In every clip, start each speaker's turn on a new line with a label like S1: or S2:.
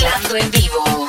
S1: mezclando en vivo.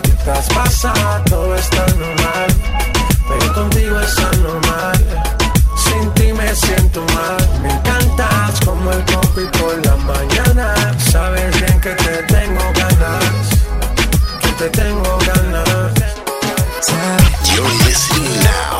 S2: a ti todo está normal. Pero contigo es anormal. Sin ti me siento mal. Me encantas como el coffee por la mañana. Sabes bien que te tengo ganas. Que te tengo ganas.
S3: You're listening now.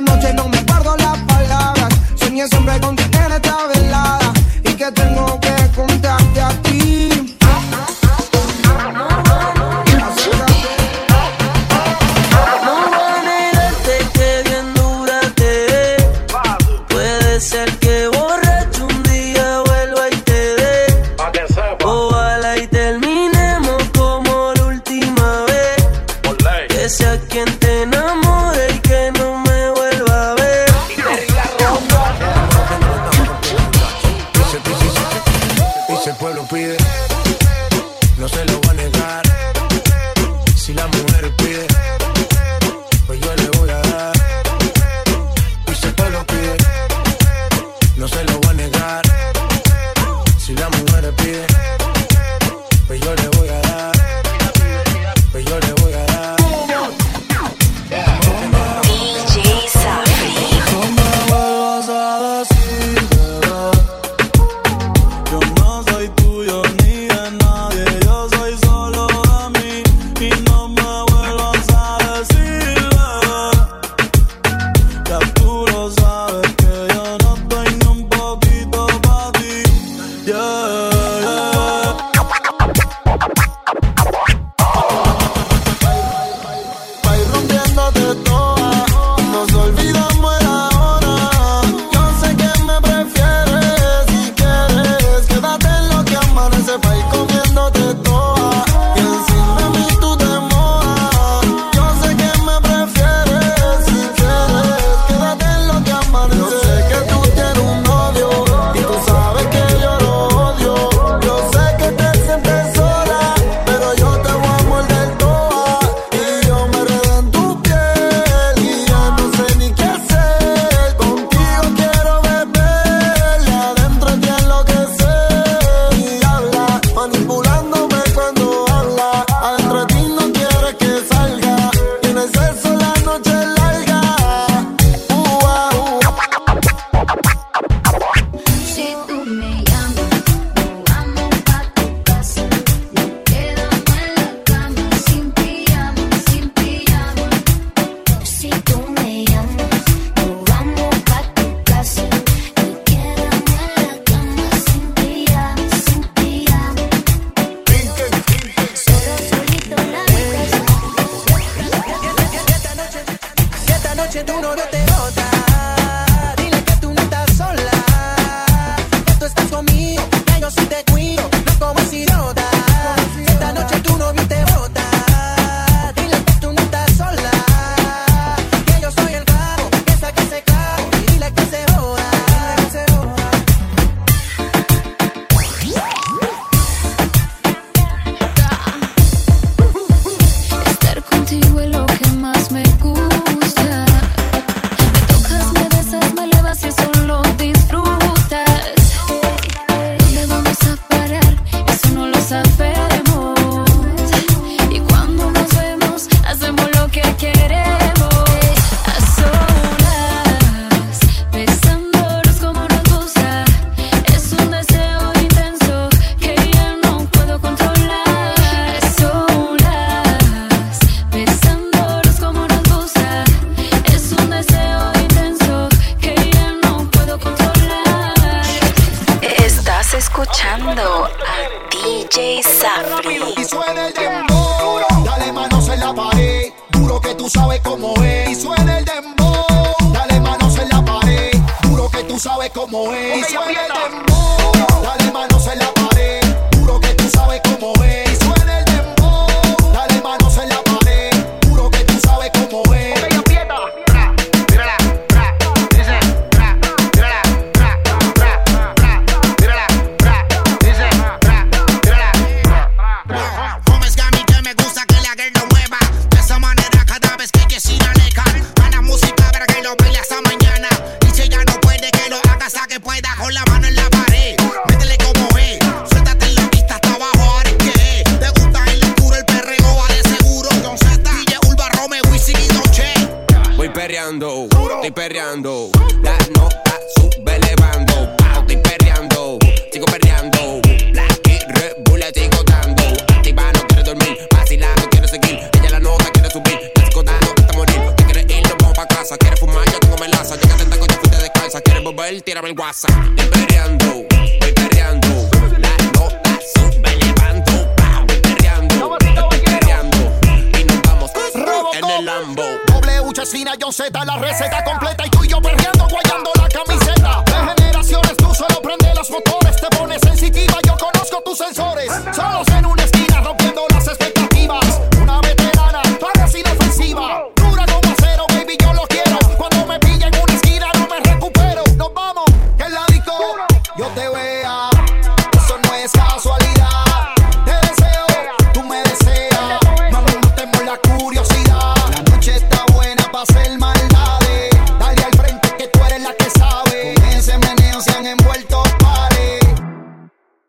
S4: noche no me guardo las palabras. Soñé siempre con tener esta velada y que tengo que
S1: escuchando a DJ Safri.
S5: Y suena el dembow, dale manos en la pared, duro que tú sabes cómo es. Y suena el dembow, dale manos en la pared, duro que tú sabes cómo es. Y suena el dembow.
S6: estoy perreando. La nota sube elevando. Pau, estoy perreando. Sigo perreando. Black y Red Bull le sigo dando. Activa, no quiere dormir. Vacilando, quiere seguir. Ella la nota quiere subir. La sigo dando hasta morir. Te quiere ir, nos vamos pa' casa. Quiere fumar, yo tengo melaza. Llega el taco, ya fuiste descansa. Quiere volver, tírame el WhatsApp. Estoy perreando. Estoy perreando. La nota sube elevando. Pau, estoy perreando. Estoy perreando. Y nos vamos en el Lambo.
S5: Doble Uchesina, John Z, la receta yo conozco tus sensores. Solo en un